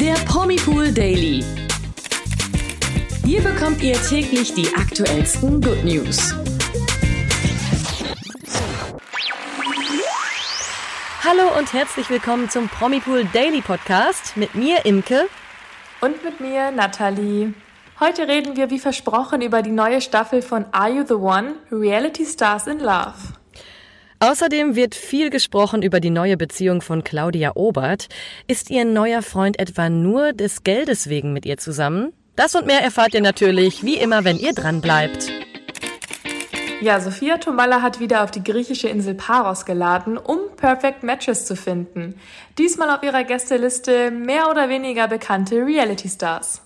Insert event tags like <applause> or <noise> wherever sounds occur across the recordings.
Der Promipool Daily. Hier bekommt ihr täglich die aktuellsten Good News. Hallo und herzlich willkommen zum Promipool Daily Podcast mit mir Imke und mit mir Nathalie. Heute reden wir wie versprochen über die neue Staffel von Are You the One? Reality Stars in Love. Außerdem wird viel gesprochen über die neue Beziehung von Claudia Obert. Ist ihr neuer Freund etwa nur des Geldes wegen mit ihr zusammen? Das und mehr erfahrt ihr natürlich, wie immer, wenn ihr dran bleibt. Ja, Sophia Tomalla hat wieder auf die griechische Insel Paros geladen, um Perfect Matches zu finden. Diesmal auf ihrer Gästeliste mehr oder weniger bekannte Reality Stars.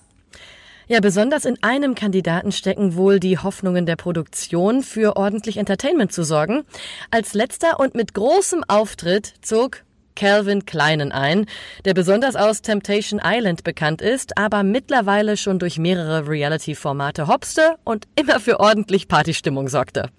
Ja, besonders in einem Kandidaten stecken wohl die Hoffnungen der Produktion, für ordentlich Entertainment zu sorgen. Als letzter und mit großem Auftritt zog Calvin Kleinen ein, der besonders aus Temptation Island bekannt ist, aber mittlerweile schon durch mehrere Reality-Formate hopste und immer für ordentlich Partystimmung sorgte.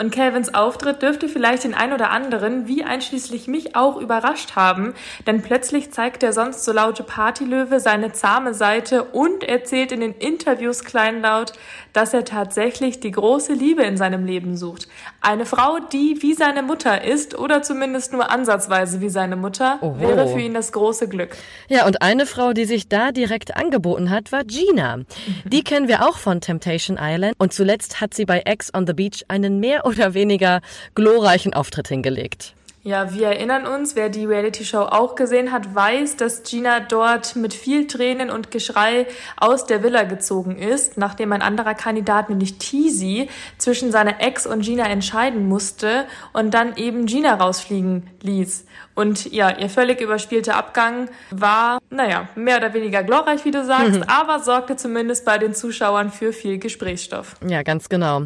Und Calvins Auftritt dürfte vielleicht den ein oder anderen, wie einschließlich mich, auch überrascht haben, denn plötzlich zeigt der sonst so laute Partylöwe seine zahme Seite und erzählt in den Interviews kleinlaut, dass er tatsächlich die große Liebe in seinem Leben sucht. Eine Frau, die wie seine Mutter ist oder zumindest nur ansatzweise wie seine Mutter, Oho. wäre für ihn das große Glück. Ja, und eine Frau, die sich da direkt angeboten hat, war Gina. Die kennen wir auch von Temptation Island und zuletzt hat sie bei Ex on the Beach einen mehr oder weniger glorreichen Auftritt hingelegt. Ja, wir erinnern uns, wer die Reality-Show auch gesehen hat, weiß, dass Gina dort mit viel Tränen und Geschrei aus der Villa gezogen ist, nachdem ein anderer Kandidat, nämlich Teasy, zwischen seiner Ex und Gina entscheiden musste und dann eben Gina rausfliegen ließ. Und ja, ihr völlig überspielter Abgang war, naja, mehr oder weniger glorreich, wie du sagst, mhm. aber sorgte zumindest bei den Zuschauern für viel Gesprächsstoff. Ja, ganz genau.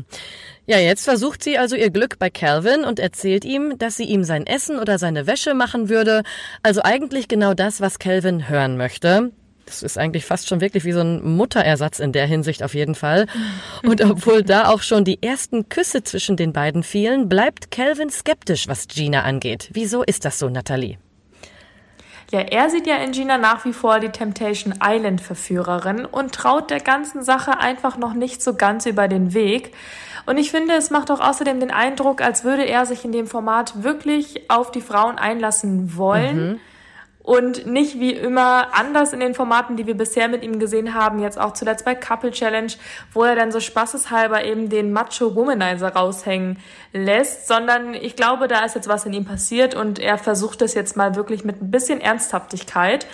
Ja, jetzt versucht sie also ihr Glück bei Calvin und erzählt ihm, dass sie ihm sein Essen oder seine Wäsche machen würde. Also eigentlich genau das, was Calvin hören möchte. Das ist eigentlich fast schon wirklich wie so ein Mutterersatz in der Hinsicht auf jeden Fall. Und obwohl da auch schon die ersten Küsse zwischen den beiden fielen, bleibt Calvin skeptisch, was Gina angeht. Wieso ist das so, Natalie? Ja, er sieht ja in Gina nach wie vor die Temptation Island Verführerin und traut der ganzen Sache einfach noch nicht so ganz über den Weg. Und ich finde, es macht auch außerdem den Eindruck, als würde er sich in dem Format wirklich auf die Frauen einlassen wollen. Mhm. Und nicht wie immer anders in den Formaten, die wir bisher mit ihm gesehen haben, jetzt auch zuletzt bei Couple Challenge, wo er dann so spaßeshalber eben den Macho Womanizer raushängen lässt, sondern ich glaube, da ist jetzt was in ihm passiert und er versucht es jetzt mal wirklich mit ein bisschen Ernsthaftigkeit.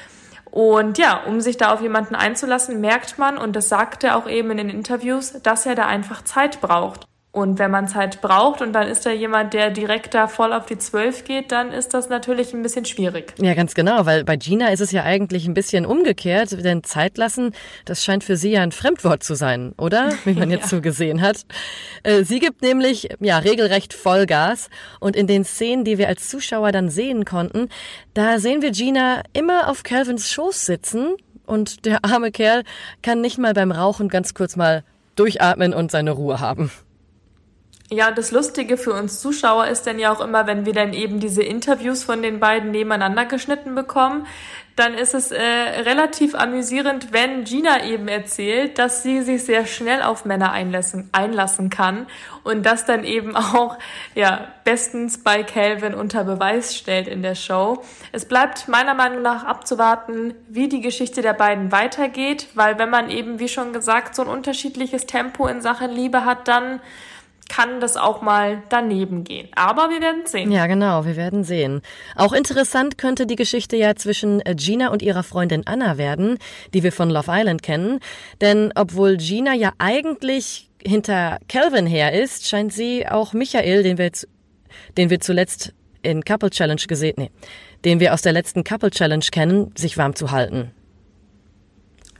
Und ja, um sich da auf jemanden einzulassen, merkt man, und das sagt er auch eben in den Interviews, dass er da einfach Zeit braucht. Und wenn man Zeit braucht und dann ist da jemand, der direkt da voll auf die Zwölf geht, dann ist das natürlich ein bisschen schwierig. Ja, ganz genau, weil bei Gina ist es ja eigentlich ein bisschen umgekehrt, denn Zeit lassen, das scheint für sie ja ein Fremdwort zu sein, oder? <laughs> Wie man jetzt ja. so gesehen hat. Äh, sie gibt nämlich, ja, regelrecht Vollgas und in den Szenen, die wir als Zuschauer dann sehen konnten, da sehen wir Gina immer auf Calvins Schoß sitzen und der arme Kerl kann nicht mal beim Rauchen ganz kurz mal durchatmen und seine Ruhe haben. Ja, und das Lustige für uns Zuschauer ist dann ja auch immer, wenn wir dann eben diese Interviews von den beiden nebeneinander geschnitten bekommen, dann ist es äh, relativ amüsierend, wenn Gina eben erzählt, dass sie sich sehr schnell auf Männer einlassen, einlassen kann und das dann eben <laughs> auch ja bestens bei Calvin unter Beweis stellt in der Show. Es bleibt meiner Meinung nach abzuwarten, wie die Geschichte der beiden weitergeht, weil wenn man eben wie schon gesagt so ein unterschiedliches Tempo in Sachen Liebe hat, dann kann das auch mal daneben gehen. Aber wir werden sehen. Ja, genau, wir werden sehen. Auch interessant könnte die Geschichte ja zwischen äh, Gina und ihrer Freundin Anna werden, die wir von Love Island kennen. Denn obwohl Gina ja eigentlich hinter Calvin her ist, scheint sie auch Michael, den wir, den wir zuletzt in Couple Challenge gesehen, nee, den wir aus der letzten Couple Challenge kennen, sich warm zu halten.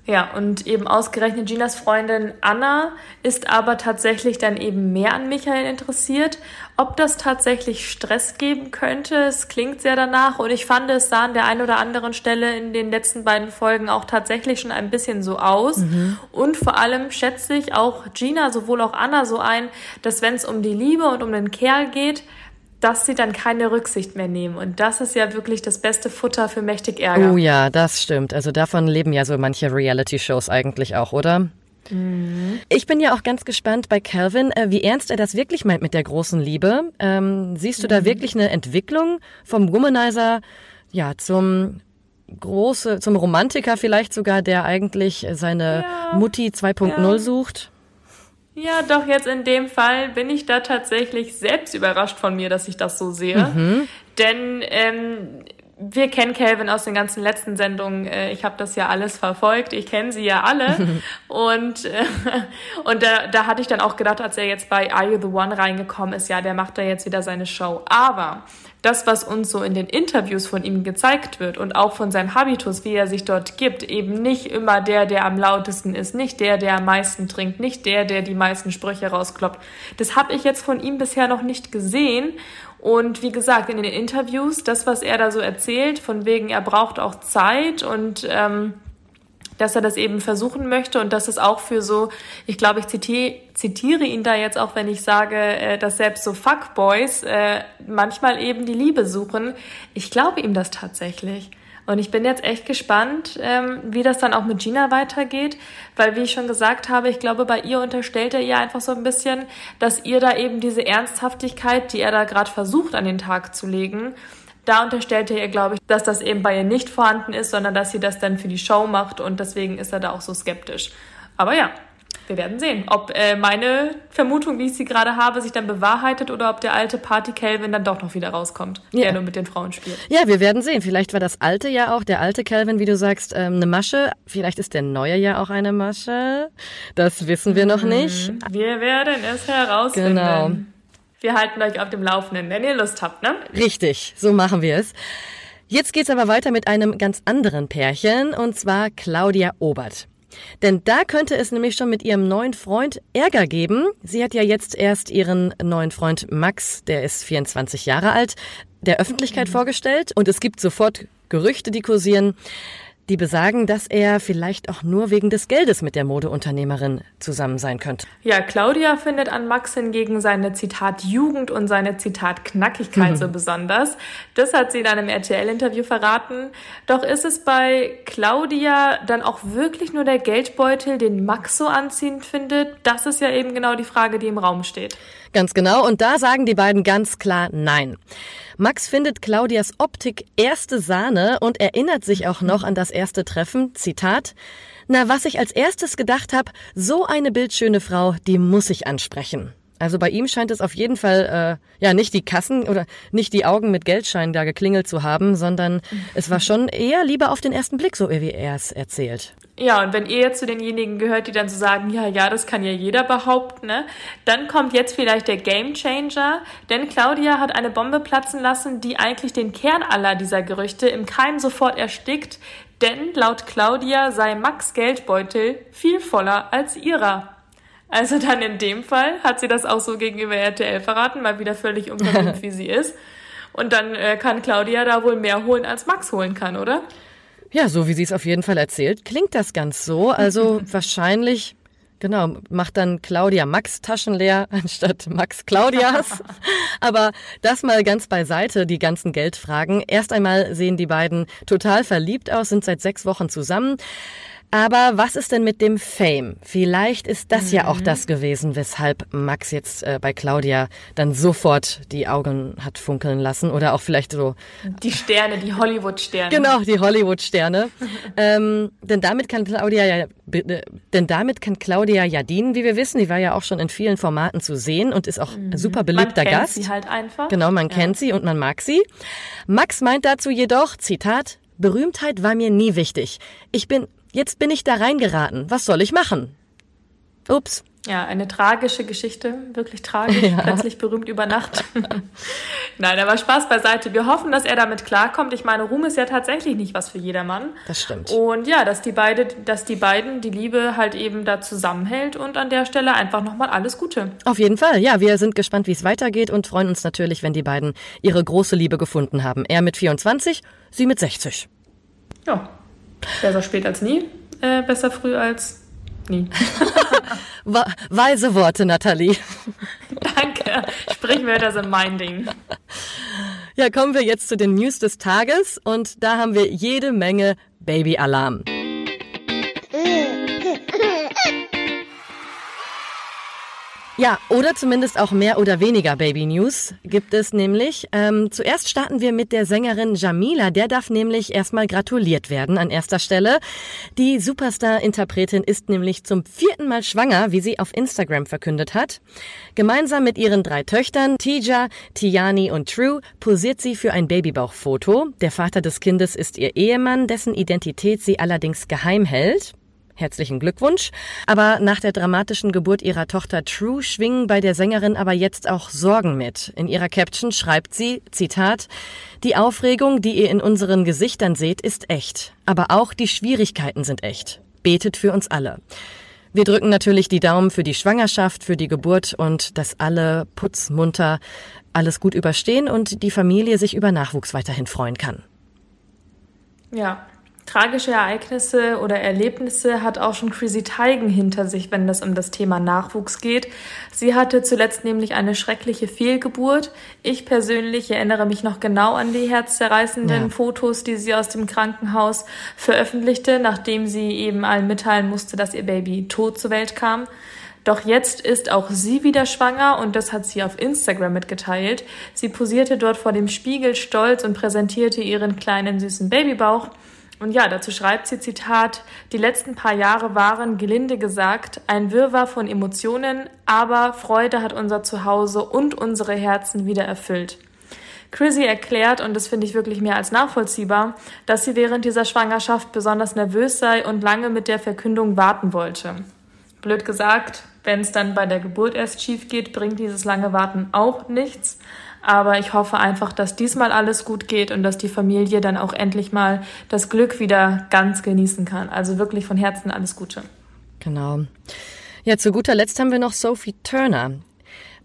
Ja, und eben ausgerechnet Ginas Freundin Anna ist aber tatsächlich dann eben mehr an Michael interessiert. Ob das tatsächlich Stress geben könnte, es klingt sehr danach und ich fand, es sah an der einen oder anderen Stelle in den letzten beiden Folgen auch tatsächlich schon ein bisschen so aus. Mhm. Und vor allem schätze ich auch Gina, sowohl auch Anna so ein, dass wenn es um die Liebe und um den Kerl geht, dass sie dann keine Rücksicht mehr nehmen. Und das ist ja wirklich das beste Futter für mächtig Ärger. Oh ja, das stimmt. Also davon leben ja so manche Reality-Shows eigentlich auch, oder? Mhm. Ich bin ja auch ganz gespannt bei Calvin, äh, wie ernst er das wirklich meint mit der großen Liebe. Ähm, siehst du da mhm. wirklich eine Entwicklung vom Womanizer ja zum große, zum Romantiker vielleicht sogar, der eigentlich seine ja, Mutti 2.0 ja. sucht? Ja, doch jetzt in dem Fall bin ich da tatsächlich selbst überrascht von mir, dass ich das so sehe. Mhm. Denn ähm, wir kennen Calvin aus den ganzen letzten Sendungen. Äh, ich habe das ja alles verfolgt. Ich kenne sie ja alle. <laughs> und äh, und da, da hatte ich dann auch gedacht, als er jetzt bei Are You the One reingekommen ist, ja, der macht da jetzt wieder seine Show. Aber das, was uns so in den Interviews von ihm gezeigt wird und auch von seinem Habitus, wie er sich dort gibt, eben nicht immer der, der am lautesten ist, nicht der, der am meisten trinkt, nicht der, der die meisten Sprüche rauskloppt. Das habe ich jetzt von ihm bisher noch nicht gesehen. Und wie gesagt, in den Interviews, das, was er da so erzählt, von wegen, er braucht auch Zeit und ähm, dass er das eben versuchen möchte und dass es auch für so, ich glaube, ich zitiere, zitiere ihn da jetzt auch, wenn ich sage, äh, dass selbst so Fuckboys äh, manchmal eben die Liebe suchen. Ich glaube ihm das tatsächlich. Und ich bin jetzt echt gespannt, ähm, wie das dann auch mit Gina weitergeht, weil wie ich schon gesagt habe, ich glaube, bei ihr unterstellt er ihr einfach so ein bisschen, dass ihr da eben diese Ernsthaftigkeit, die er da gerade versucht an den Tag zu legen, da unterstellt er ihr, glaube ich, dass das eben bei ihr nicht vorhanden ist, sondern dass sie das dann für die Show macht. Und deswegen ist er da auch so skeptisch. Aber ja, wir werden sehen, ob äh, meine Vermutung, wie ich sie gerade habe, sich dann bewahrheitet oder ob der alte Party Calvin dann doch noch wieder rauskommt, ja. der nur mit den Frauen spielt. Ja, wir werden sehen. Vielleicht war das alte ja auch, der alte Calvin, wie du sagst, ähm, eine Masche. Vielleicht ist der neue ja auch eine Masche. Das wissen wir noch nicht. Wir werden es herausfinden. Genau. Wir halten euch auf dem Laufenden, wenn ihr Lust habt, ne? Richtig, so machen wir es. Jetzt geht's aber weiter mit einem ganz anderen Pärchen, und zwar Claudia Obert. Denn da könnte es nämlich schon mit ihrem neuen Freund Ärger geben. Sie hat ja jetzt erst ihren neuen Freund Max, der ist 24 Jahre alt, der Öffentlichkeit mhm. vorgestellt und es gibt sofort Gerüchte, die kursieren die besagen, dass er vielleicht auch nur wegen des Geldes mit der Modeunternehmerin zusammen sein könnte. Ja, Claudia findet an Max hingegen seine Zitat Jugend und seine Zitat Knackigkeit mhm. so besonders. Das hat sie in einem RTL-Interview verraten. Doch ist es bei Claudia dann auch wirklich nur der Geldbeutel, den Max so anziehend findet? Das ist ja eben genau die Frage, die im Raum steht. Ganz genau. Und da sagen die beiden ganz klar Nein. Max findet Claudias Optik erste Sahne und erinnert sich auch noch an das erste Treffen. Zitat. Na, was ich als erstes gedacht habe, so eine bildschöne Frau, die muss ich ansprechen. Also bei ihm scheint es auf jeden Fall äh, ja nicht die Kassen oder nicht die Augen mit Geldscheinen da geklingelt zu haben, sondern es war schon eher lieber auf den ersten Blick, so wie er es erzählt. Ja, und wenn ihr jetzt zu denjenigen gehört, die dann so sagen, ja, ja, das kann ja jeder behaupten, ne? Dann kommt jetzt vielleicht der Game Changer, denn Claudia hat eine Bombe platzen lassen, die eigentlich den Kern aller dieser Gerüchte im Keim sofort erstickt, denn laut Claudia sei Max Geldbeutel viel voller als ihrer. Also dann in dem Fall hat sie das auch so gegenüber RTL verraten, mal wieder völlig unverblümt, <laughs> wie sie ist. Und dann äh, kann Claudia da wohl mehr holen, als Max holen kann, oder? Ja, so wie sie es auf jeden Fall erzählt, klingt das ganz so. Also <laughs> wahrscheinlich, genau, macht dann Claudia Max Taschen leer <laughs> anstatt Max Claudias. Aber das mal ganz beiseite, die ganzen Geldfragen. Erst einmal sehen die beiden total verliebt aus, sind seit sechs Wochen zusammen. Aber was ist denn mit dem Fame? Vielleicht ist das mhm. ja auch mhm. das gewesen, weshalb Max jetzt äh, bei Claudia dann sofort die Augen hat funkeln lassen oder auch vielleicht so. Die Sterne, die Hollywood-Sterne. Genau, die Hollywood-Sterne. ähm, denn damit kann Claudia ja, denn damit kann Claudia ja dienen, wie wir wissen. Die war ja auch schon in vielen Formaten zu sehen und ist auch mhm. super beliebter man kennt Gast. Sie halt einfach. Genau, man ja. kennt sie und man mag sie. Max meint dazu jedoch, Zitat, Berühmtheit war mir nie wichtig. Ich bin Jetzt bin ich da reingeraten. Was soll ich machen? Ups. Ja, eine tragische Geschichte, wirklich tragisch, <laughs> ja. plötzlich berühmt über Nacht. <laughs> Nein, aber Spaß beiseite. Wir hoffen, dass er damit klarkommt. Ich meine, Ruhm ist ja tatsächlich nicht was für jedermann. Das stimmt. Und ja, dass die beide, dass die beiden die Liebe halt eben da zusammenhält und an der Stelle einfach nochmal alles Gute. Auf jeden Fall. Ja, wir sind gespannt, wie es weitergeht und freuen uns natürlich, wenn die beiden ihre große Liebe gefunden haben. Er mit 24, sie mit 60. Ja, Besser spät als nie, äh, besser früh als nie. <laughs> Weise Worte, Nathalie. <laughs> Danke. Sprichwörter sind mein Ding. Ja, kommen wir jetzt zu den News des Tages und da haben wir jede Menge Babyalarm. Ja, oder zumindest auch mehr oder weniger Baby News gibt es nämlich. Ähm, zuerst starten wir mit der Sängerin Jamila. Der darf nämlich erstmal gratuliert werden an erster Stelle. Die Superstar-Interpretin ist nämlich zum vierten Mal schwanger, wie sie auf Instagram verkündet hat. Gemeinsam mit ihren drei Töchtern, Tija, Tiani und True, posiert sie für ein Babybauchfoto. Der Vater des Kindes ist ihr Ehemann, dessen Identität sie allerdings geheim hält. Herzlichen Glückwunsch. Aber nach der dramatischen Geburt ihrer Tochter True schwingen bei der Sängerin aber jetzt auch Sorgen mit. In ihrer Caption schreibt sie, Zitat, die Aufregung, die ihr in unseren Gesichtern seht, ist echt. Aber auch die Schwierigkeiten sind echt. Betet für uns alle. Wir drücken natürlich die Daumen für die Schwangerschaft, für die Geburt und dass alle putzmunter alles gut überstehen und die Familie sich über Nachwuchs weiterhin freuen kann. Ja, tragische Ereignisse oder Erlebnisse hat auch schon Chrissy Teigen hinter sich, wenn es um das Thema Nachwuchs geht. Sie hatte zuletzt nämlich eine schreckliche Fehlgeburt. Ich persönlich erinnere mich noch genau an die herzzerreißenden ja. Fotos, die sie aus dem Krankenhaus veröffentlichte, nachdem sie eben allen mitteilen musste, dass ihr Baby tot zur Welt kam. Doch jetzt ist auch sie wieder schwanger und das hat sie auf Instagram mitgeteilt. Sie posierte dort vor dem Spiegel stolz und präsentierte ihren kleinen süßen Babybauch. Und ja, dazu schreibt sie Zitat, die letzten paar Jahre waren, gelinde gesagt, ein Wirrwarr von Emotionen, aber Freude hat unser Zuhause und unsere Herzen wieder erfüllt. Chrissy erklärt, und das finde ich wirklich mehr als nachvollziehbar, dass sie während dieser Schwangerschaft besonders nervös sei und lange mit der Verkündung warten wollte. Blöd gesagt, wenn es dann bei der Geburt erst schief geht, bringt dieses lange Warten auch nichts. Aber ich hoffe einfach, dass diesmal alles gut geht und dass die Familie dann auch endlich mal das Glück wieder ganz genießen kann. Also wirklich von Herzen alles Gute. Genau. Ja, zu guter Letzt haben wir noch Sophie Turner.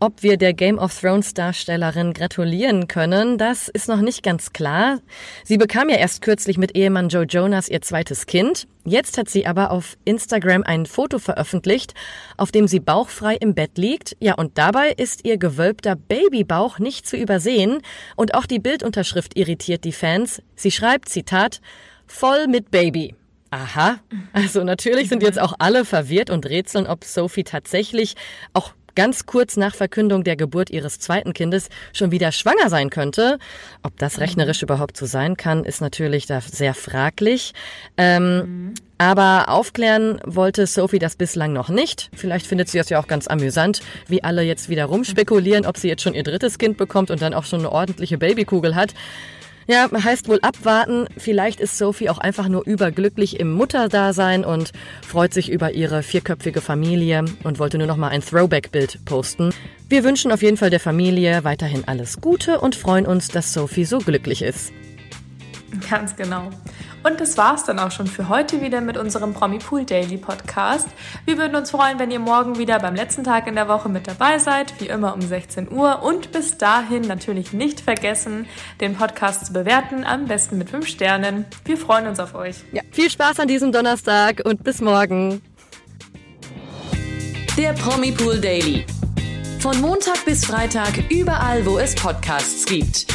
Ob wir der Game of Thrones Darstellerin gratulieren können, das ist noch nicht ganz klar. Sie bekam ja erst kürzlich mit Ehemann Joe Jonas ihr zweites Kind. Jetzt hat sie aber auf Instagram ein Foto veröffentlicht, auf dem sie bauchfrei im Bett liegt. Ja, und dabei ist ihr gewölbter Babybauch nicht zu übersehen. Und auch die Bildunterschrift irritiert die Fans. Sie schreibt, Zitat, voll mit Baby. Aha. Also natürlich sind jetzt auch alle verwirrt und rätseln, ob Sophie tatsächlich auch ganz kurz nach Verkündung der Geburt ihres zweiten Kindes schon wieder schwanger sein könnte. Ob das rechnerisch überhaupt so sein kann, ist natürlich da sehr fraglich. Ähm, mhm. Aber aufklären wollte Sophie das bislang noch nicht. Vielleicht findet sie das ja auch ganz amüsant, wie alle jetzt wieder rumspekulieren, ob sie jetzt schon ihr drittes Kind bekommt und dann auch schon eine ordentliche Babykugel hat. Ja, heißt wohl abwarten. Vielleicht ist Sophie auch einfach nur überglücklich im Mutterdasein und freut sich über ihre vierköpfige Familie und wollte nur noch mal ein Throwback-Bild posten. Wir wünschen auf jeden Fall der Familie weiterhin alles Gute und freuen uns, dass Sophie so glücklich ist. <laughs> Ganz genau. Und das war's dann auch schon für heute wieder mit unserem Promi Pool Daily Podcast. Wir würden uns freuen, wenn ihr morgen wieder beim letzten Tag in der Woche mit dabei seid, wie immer um 16 Uhr. Und bis dahin natürlich nicht vergessen, den Podcast zu bewerten, am besten mit 5 Sternen. Wir freuen uns auf euch. Ja, viel Spaß an diesem Donnerstag und bis morgen. Der Promi Pool Daily. Von Montag bis Freitag überall, wo es Podcasts gibt.